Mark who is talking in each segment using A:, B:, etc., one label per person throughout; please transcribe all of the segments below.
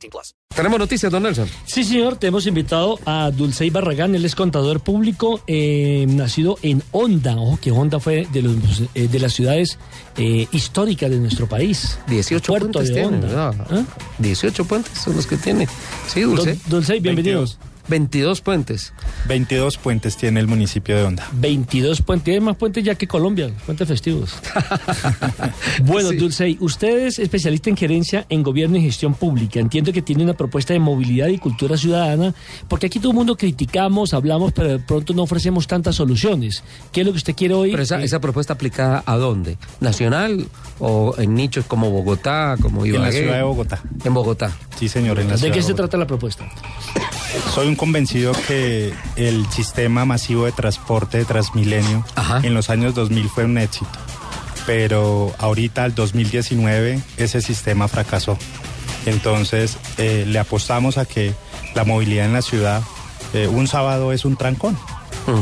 A: 18 plus.
B: Tenemos noticias, don Nelson.
C: Sí, señor, te hemos invitado a Dulcey Barragán, él es contador público, eh, nacido en Honda. Ojo que Honda fue de, los, eh, de las ciudades eh, históricas de nuestro país.
B: 18
C: Puerto
B: puentes
C: de
B: tiene,
C: Honda.
B: ¿verdad?
C: ¿Ah?
B: 18 puentes son los que tiene. Sí, Dulce.
C: Dul- Dulcey, bienvenidos.
B: 22 puentes.
D: 22 puentes tiene el municipio de Honda.
C: 22 puentes, tiene más puentes ya que Colombia, puentes festivos. bueno,
B: Sí.
C: Dulcey, usted es especialista en gerencia en gobierno y gestión pública. Entiendo que tiene una propuesta de movilidad y cultura ciudadana, porque aquí todo el mundo criticamos, hablamos, pero de pronto no ofrecemos tantas soluciones. ¿Qué es lo que usted quiere hoy?
B: Pero esa,
C: Eh,
B: esa propuesta aplicada a dónde? ¿Nacional o en nichos como Bogotá, como
D: En la ciudad de Bogotá.
B: En Bogotá.
D: Sí, señor, en la
C: ¿De
D: ciudad
C: qué
D: de
C: se trata la propuesta?
D: Soy un convencido que el sistema masivo de transporte de Transmilenio
B: Ajá.
D: en los años 2000 fue un éxito. Pero ahorita, al 2019, ese sistema fracasó. Entonces, eh, le apostamos a que la movilidad en la ciudad, eh, un sábado es un trancón.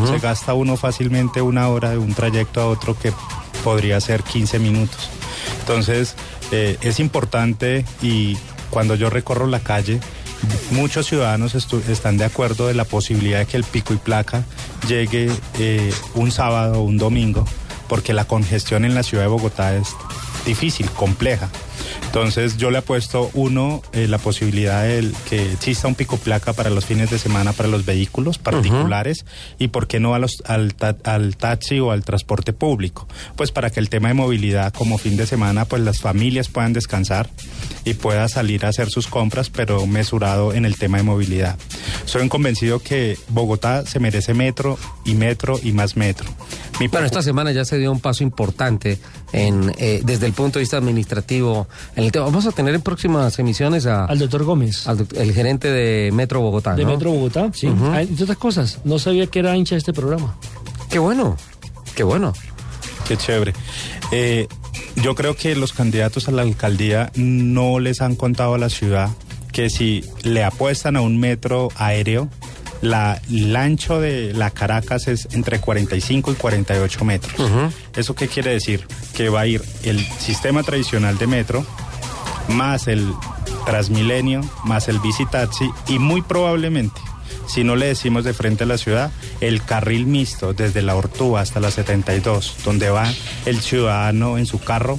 D: Se gasta uno fácilmente una hora de un trayecto a otro que podría ser 15 minutos. Entonces, eh, es importante y cuando yo recorro la calle, muchos ciudadanos están de acuerdo de la posibilidad de que el pico y placa llegue eh, un sábado o un domingo, porque la congestión en la ciudad de Bogotá es difícil, compleja. Entonces yo le apuesto, uno, eh, la posibilidad de que exista un pico placa para los fines de semana para los vehículos particulares y por qué no a los, al, ta- al taxi o al transporte público. Pues para que el tema de movilidad como fin de semana, pues las familias puedan descansar y pueda salir a hacer sus compras, pero mesurado en el tema de movilidad. Soy un convencido que Bogotá se merece metro y metro y más metro. Mi
B: Bueno, esta semana ya se dio un paso importante en, eh, desde el punto de vista administrativo. En el tema. Vamos a tener en próximas emisiones a,
C: Al doctor Gómez.
B: al doc- el gerente de Metro Bogotá.
C: de
B: ¿no?
C: Metro Bogotá, sí. Ah, entre otras cosas, no sabía que era hincha de este programa.
B: Qué bueno, qué bueno.
D: Qué chévere. Eh, yo creo que los candidatos a la alcaldía no les han contado a la ciudad que si le apuestan a un metro aéreo, la, el ancho de la Caracas es entre 45 y 48 metros. ¿Eso qué quiere decir? Que va a ir el sistema tradicional de metro, más el Transmilenio, más el Visitaxi y muy probablemente, si no le decimos de frente a la ciudad, el carril mixto desde la Ortúa hasta la 72, donde va el ciudadano en su carro,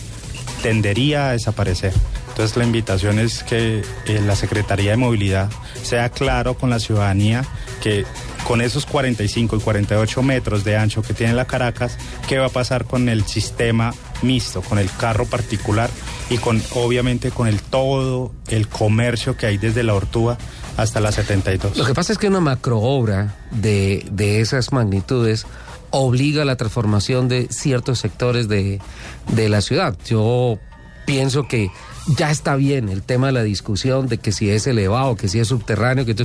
D: tendería a desaparecer. Entonces la invitación es que eh, la Secretaría de Movilidad sea claro con la ciudadanía que con esos 45 y 48 metros de ancho que tiene la Caracas, ¿qué va a pasar con el sistema mixto, con el carro particular y con obviamente con el todo el comercio que hay desde la Ortúa hasta la 72?
B: Lo que pasa es que una macroobra de, de esas magnitudes obliga a la transformación de ciertos sectores de, de la ciudad. Yo pienso que ya está bien el tema de la discusión de que si es elevado, que si es subterráneo, que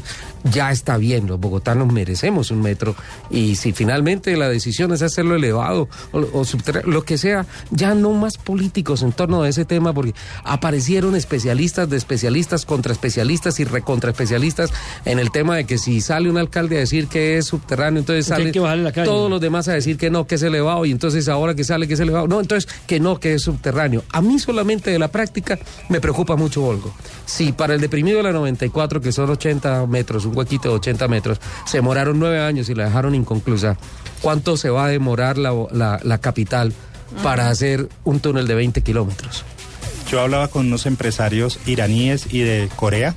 B: ya está bien. Los bogotanos merecemos un metro y si finalmente la decisión es hacerlo elevado o, o subterráneo, lo que sea, ya no más políticos en torno a ese tema porque aparecieron especialistas de especialistas contra especialistas y recontra especialistas en el tema de que si sale un alcalde a decir que es subterráneo, entonces sale todos los demás a decir que no, que es elevado y entonces ahora que sale que es elevado, no, entonces que no, que es subterráneo. A mí solamente de la práctica me preocupa mucho Volgo. Si para el deprimido de la 94, que son 80 metros, un huequito de 80 metros, se demoraron nueve años y la dejaron inconclusa, ¿cuánto se va a demorar la, la- la capital para hacer un túnel de 20 kilómetros?
D: Yo hablaba con unos empresarios iraníes y de Corea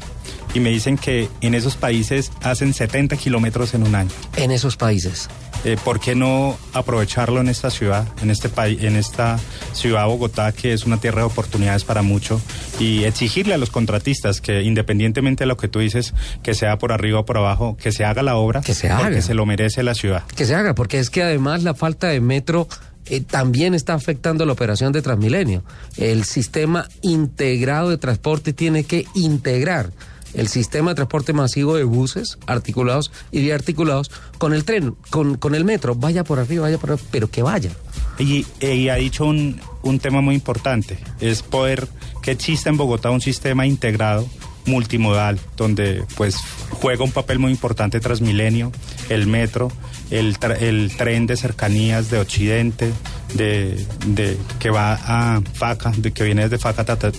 D: y me dicen que en esos países hacen 70 kilómetros en un año.
B: En esos países.
D: Eh, ¿Por qué no aprovecharlo en esta ciudad, en este país, en esta ciudad Bogotá, que es una tierra de oportunidades para mucho, y exigirle a los contratistas que, independientemente de lo que tú dices, que sea por arriba o por abajo, que se haga la obra,
B: Que se
D: porque
B: haga.
D: se lo merece la ciudad.
B: que se haga, porque es que además la falta de metro eh, también está afectando la operación de Transmilenio. El sistema integrado de transporte tiene que integrar el sistema de transporte masivo de buses articulados y biarticulados con el tren, con, con el metro. Vaya por arriba, vaya por arriba, pero que vaya.
D: Y, y ha dicho un, un tema muy importante, es poder que exista en Bogotá un sistema integrado multimodal, donde pues juega un papel muy importante Transmilenio, el metro, el, tra- el tren de cercanías de Occidente, de, de que va a Faca, de que viene desde Faca, Tata-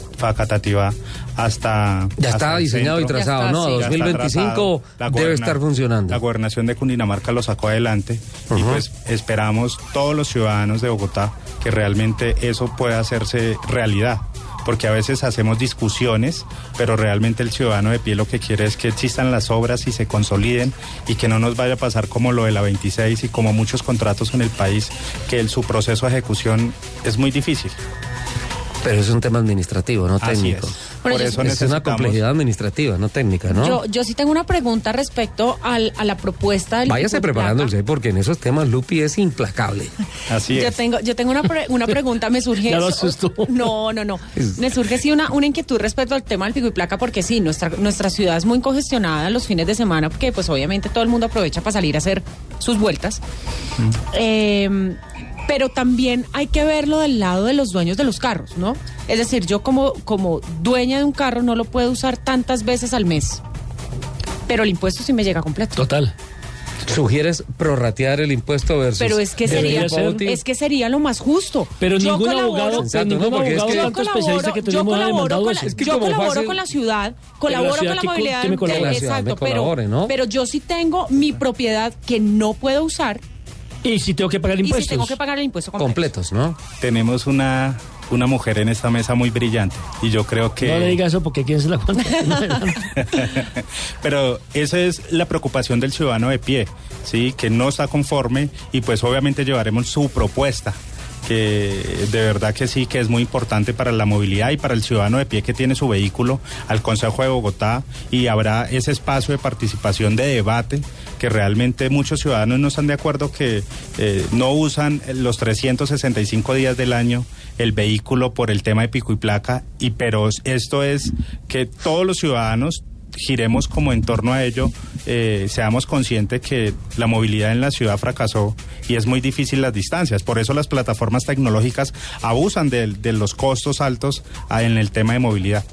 D: hasta
B: Ya
D: hasta
B: está
D: el
B: diseñado y trazado,
E: está,
B: ¿no?
E: sí.
D: Ya está
B: 2025
D: trazado. La
B: debe estar funcionando.
D: La gobernación de Cundinamarca lo sacó adelante y pues esperamos todos los ciudadanos de Bogotá que realmente eso pueda hacerse realidad. Porque a veces hacemos discusiones, pero realmente el ciudadano de pie lo que quiere es que existan las obras y se consoliden y que no nos vaya a pasar como lo de la 26 y como muchos contratos en el país, que el, su proceso de ejecución es muy difícil.
B: Pero es un tema administrativo, no
D: Así
B: técnico.
D: es.
E: Bueno,
D: Por
E: yo-
D: eso
B: Es una complejidad administrativa, no técnica, ¿no?
E: Yo, yo sí tengo una pregunta respecto al- a la propuesta del
B: Váyase
E: placa.
B: preparándose porque en esos temas Lupi es implacable.
D: Así
E: Yo
D: es.
E: tengo, yo tengo una, pre- una pregunta, me surge.
C: Ya lo asustó.
E: No, no, no. Me surge sí una, una inquietud respecto al tema del pico y placa, porque sí, nuestra, nuestra ciudad es muy congestionada los fines de semana, porque pues obviamente todo el mundo aprovecha para salir a hacer sus vueltas. Eh, pero también hay que verlo del lado de los dueños de los carros, ¿no? Es decir, yo como, como dueña de un carro no lo puedo usar tantas veces al mes. Pero el impuesto sí me llega completo.
C: Total.
B: Sugieres prorratear el impuesto versus...
E: Pero es que sería,
C: ser.
E: es que sería lo más justo.
C: Pero
E: Yo
C: ningún
E: colaboro-
C: abogado, pero ningún
B: ¿no? Porque es
C: abogado
B: que-
C: tanto
E: yo
C: especialista que
E: colaboro, yo
C: tenemos ha
E: colaboro
C: demandado
E: con la,
B: Es que
E: yo colaboro
B: fácil-
E: con la ciudad,
C: la
E: colaboro
C: ciudad
E: con la movilidad.
C: que me
E: de-
C: colabore.
B: La ciudad me
E: exacto, pero,
B: colabore, ¿no?
E: pero yo sí tengo mi propiedad que no puedo usar
C: Y si tengo que pagar
E: y
C: impuestos.
E: si tengo que pagar el impuesto completo.
B: completos, ¿no?
D: Tenemos una, una mujer en esta mesa muy brillante y yo creo que...
C: No le diga eso porque quién se la aguanta.
D: Pero esa es la preocupación del ciudadano de pie, ¿sí? Que no está conforme y pues obviamente llevaremos su propuesta que de verdad que sí, que es muy importante para la movilidad y para el ciudadano de pie que tiene su vehículo al Consejo de Bogotá y habrá ese espacio de participación, de debate, que realmente muchos ciudadanos no están de acuerdo que eh, no usan los 365 días del año el vehículo por el tema de pico y placa, y pero esto es que todos los ciudadanos giremos como en torno a ello, eh, seamos conscientes que la movilidad en la ciudad fracasó y es muy difícil las distancias. Por eso las plataformas tecnológicas abusan de, de los costos altos ah, en el tema de movilidad.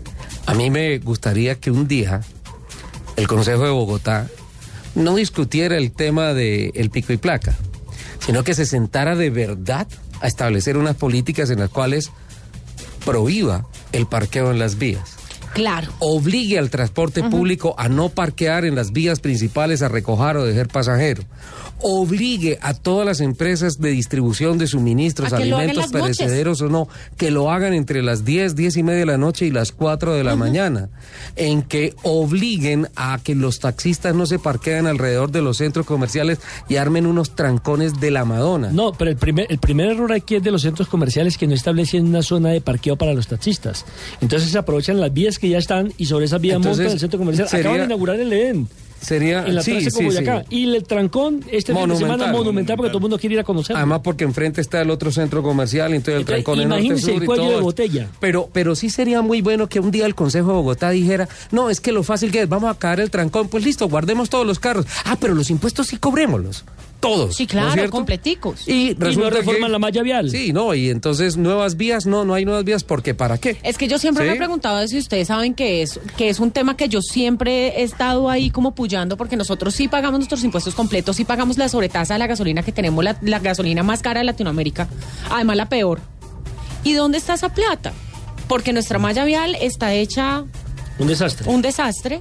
B: A mí me gustaría que un día el Consejo de Bogotá no discutiera el tema del pico y placa, sino que se sentara de verdad a establecer unas políticas en las cuales prohíba el parqueo en las vías.
E: Claro.
B: obligue al transporte público a no parquear en las vías principales a recoger o dejar pasajeros. Obligue a todas las empresas de distribución de suministros, alimentos
E: noches.
B: perecederos o no, que lo hagan entre las 10, 10 y media de la noche y las 4 de la mañana. En que obliguen a que los taxistas no se parqueen alrededor de los centros comerciales y armen unos trancones de la Madonna.
C: No, pero el primer, el primer error aquí es de los centros comerciales que no establecen una zona de parqueo para los taxistas. Entonces se aprovechan las vías que ya están y sobre esas vías montan el centro comercial.
B: sería-
C: Acaban de inaugurar el Edén.
B: Sería
C: En la
B: sí, sí, sí.
C: Y el trancón este fin de semana
B: Monumental.
C: porque todo el mundo quiere ir a conocerlo.
B: Además porque enfrente está el otro centro comercial y entonces el
C: Entonces,
B: trancón en norte
C: el
B: sur y
C: cuello
B: todo
C: de botella.
B: Pero, pero sí sería muy bueno que un día el Consejo de Bogotá dijera, no, es que lo fácil que es, vamos a caer el trancón, pues listo, guardemos todos los carros. Ah, pero los impuestos sí cobrémoslos. Todos.
E: Sí,
B: ¿no
E: claro,
B: cierto?
E: completicos.
B: Y,
C: no
B: resulta
C: reforman
B: que-
C: la malla vial.
B: Sí, no, y entonces nuevas vías, no, no hay nuevas vías porque ¿para qué?
E: Es que yo siempre
B: ¿Sí?
E: me he preguntado si ustedes saben que es, que es un tema que yo siempre he estado ahí como puyando, porque nosotros sí pagamos nuestros impuestos completos, sí pagamos la sobretasa de la gasolina, que tenemos la, la gasolina más cara de Latinoamérica, además la peor. ¿Y dónde está esa plata? Porque nuestra malla vial está hecha
C: Un desastre.
E: un desastre.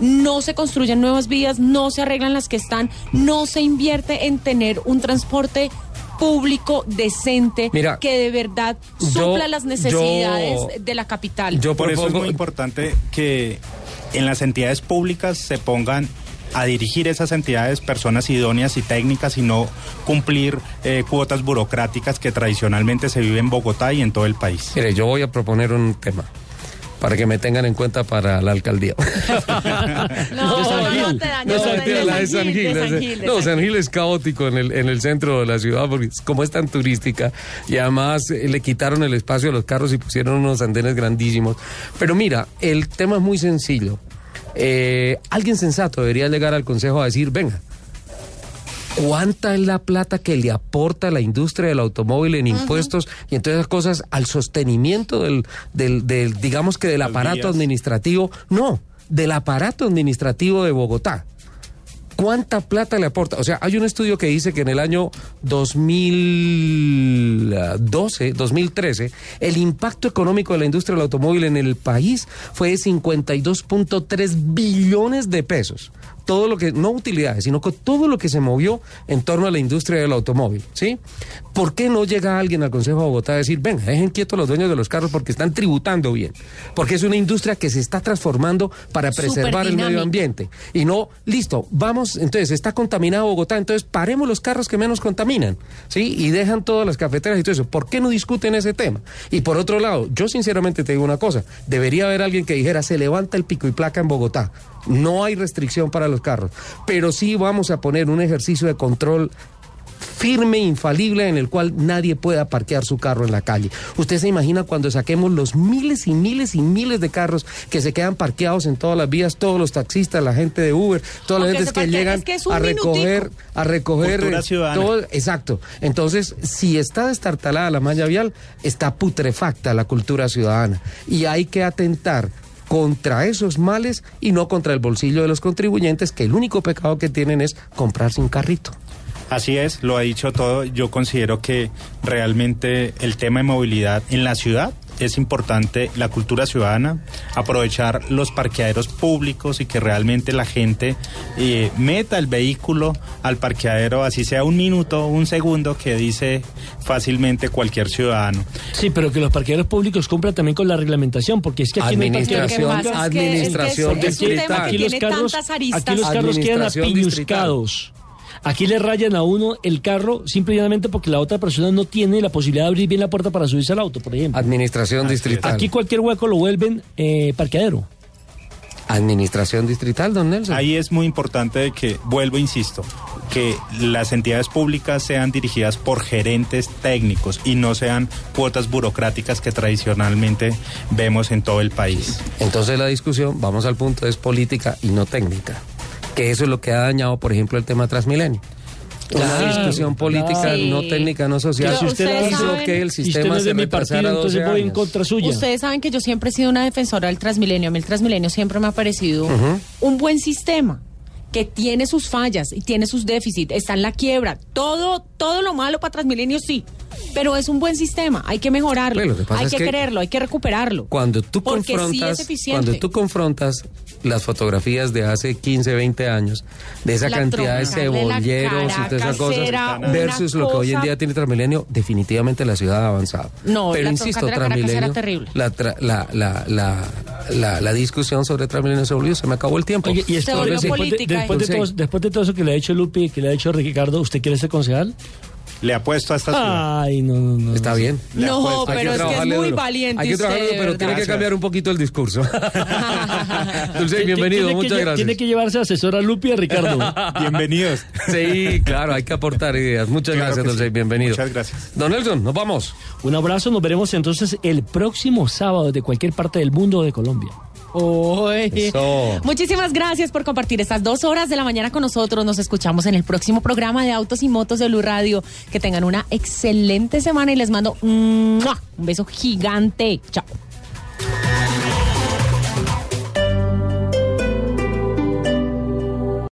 E: No se construyen nuevas vías, no se arreglan las que están, no se invierte en tener un transporte público decente
B: Mira,
E: que de verdad
B: yo-
E: supla las necesidades
B: yo-
E: de la capital.
B: Yo
D: Por eso es muy importante que en las entidades públicas se pongan a dirigir esas entidades personas idóneas y técnicas y no cumplir eh, cuotas burocráticas que tradicionalmente se viven en Bogotá y en todo el país.
B: Mire, yo voy a proponer un tema para que me tengan en cuenta para la alcaldía.
E: No,
C: De San
E: no, no,
C: Gil.
E: te daño,
B: No,
E: de
B: la de
E: San Gil,
B: Gil.
E: de
B: la
E: San
B: de-
E: Gil, de
B: No,
E: San Gil.
B: Gil es caótico en el, en el centro de la ciudad porque es- como es tan turística y además eh, le quitaron el espacio a los carros y pusieron unos andenes grandísimos. Pero mira, el tema es muy sencillo. eh, alguien sensato debería llegar al Consejo a decir, venga, ¿Cuánta es la plata que le aporta la industria del automóvil en impuestos y en todas esas cosas al sostenimiento del, del, del digamos que del aparato administrativo? No, del aparato administrativo de Bogotá. ¿Cuánta plata le aporta? O sea, hay un estudio que dice que en el año 2012, 2013, el impacto económico de la industria del automóvil en el país fue de 52.3 billones de pesos. Todo lo que, no utilidades, sino que todo lo que se movió en torno a la industria del automóvil, ¿sí? ¿Por qué no llega alguien al Consejo de Bogotá a decir, venga, dejen quietos los dueños de los carros porque están tributando bien? Porque es una industria que se está transformando para preservar el medio ambiente. Y no, listo, vamos, entonces está contaminado Bogotá, entonces paremos los carros que menos contaminan, ¿sí? Y dejan todas las cafeteras y todo eso. ¿Por qué no discuten ese tema? Y por otro lado, yo sinceramente te digo una cosa, debería haber alguien que dijera, se levanta el pico y placa en Bogotá. No hay restricción para los carros, pero sí vamos a poner un ejercicio de control firme, infalible, en el cual nadie pueda parquear su carro en la calle. Usted se imagina cuando saquemos los miles y miles y miles de carros que se quedan parqueados en todas las vías, todos los taxistas, la gente de Uber, todas las gentes que llegan
E: es que es un
B: a recoger,
E: minutico.
B: a recoger eh,
D: ciudadana.
B: todo- exacto. Entonces, si está destartalada la malla vial, está putrefacta la cultura ciudadana y hay que atentar contra esos males y no contra el bolsillo de los contribuyentes, que el único pecado que tienen es comprarse un carrito.
D: Así es, lo ha dicho todo. Yo considero que realmente el tema de movilidad en la ciudad es importante la cultura ciudadana, aprovechar los parqueaderos públicos y que realmente la gente eh, meta el vehículo al parqueadero, así sea un minuto, un segundo, que dice fácilmente cualquier ciudadano.
C: Sí, pero que los parqueaderos públicos cumplan también con la reglamentación, porque es que aquí no hay
B: Administración,
E: es que-
B: administración
E: es que es un tema
B: distrital.
E: que
C: aquí los carros, aquí los carros quedan
B: Administración
C: apiñuscados. Aquí le rayan a uno el carro simple y llanamente porque la otra persona no tiene la posibilidad de abrir bien la puerta para subirse al auto, por ejemplo.
B: Administración distrital.
C: Aquí cualquier hueco lo vuelven eh, parqueadero.
B: Administración distrital, don Nelson.
D: Ahí es muy importante que, vuelvo, insisto, que las entidades públicas sean dirigidas por gerentes técnicos y no sean cuotas burocráticas que tradicionalmente vemos en todo el país.
B: Entonces la discusión, vamos al punto, es política y no técnica. Que eso es lo que ha dañado, por ejemplo, el tema Transmilenio. Una
C: Claro,
B: discusión política,
E: claro.
B: no técnica, no social.
E: Pero ustedes
B: hizo
E: saben-
B: que el
C: Si usted
B: sistema
C: no es
B: se
C: de mi
B: retrasara
C: partido,
B: 12
C: entonces voy en contra suya.
E: Ustedes saben que yo siempre he sido una defensora del Transmilenio. A mí el Transmilenio siempre me ha parecido un buen sistema que tiene sus fallas y tiene sus déficits, está en la quiebra. Todo, todo lo malo para Transmilenio sí, pero es un buen sistema. Hay que mejorarlo,
B: Bueno, lo que pasa
E: hay
B: es
E: que,
B: que
E: quererlo, hay que recuperarlo.
B: Cuando tú
E: Porque sí
B: confrontas,
E: es
B: cuando tú confrontas las fotografías de hace 15, 20 años, de esa
E: La
B: cantidad de cebolleros y todas esas cosas, versus lo que hoy en día tiene Transmilenio, definitivamente la ciudad ha avanzado.
E: No,
B: Pero
E: la
B: insisto, Transmilenio,
E: era terrible.
B: la, tra- la, la, la, la, la discusión sobre Transmilenio se volvió, se me acabó el tiempo.
C: Oye, y
E: Se
C: después,
E: volvió
C: después de, después de todo, después de todo eso que le ha hecho Lupi y que le ha hecho Ricardo, ¿usted quiere ser concejal?
D: Le apuesto a esta ciudad.
C: Ay, no, no, no.
B: Está bien.
D: Le
E: No, pero es que es muy
B: duro.
E: valiente
B: Hay que
E: usted, de
B: pero tiene que cambiar un poquito el discurso. Dulce, bienvenido,
C: tiene
B: muchas gracias.
C: Tiene que llevarse asesor a Lupi y a Ricardo.
D: Bienvenidos.
B: Sí, claro, hay que aportar ideas. Muchas
D: Claro
B: gracias, Dulce,
D: sí.
B: bienvenido.
D: Muchas gracias.
B: Don Nelson, nos vamos.
C: Un abrazo, nos veremos entonces el próximo sábado de cualquier parte del mundo o de Colombia.
E: Muchísimas gracias por compartir estas dos horas de la mañana con nosotros. Nos escuchamos en el próximo programa de Autos y Motos de Blue Radio. Que tengan una excelente semana y les mando un beso gigante. Chao.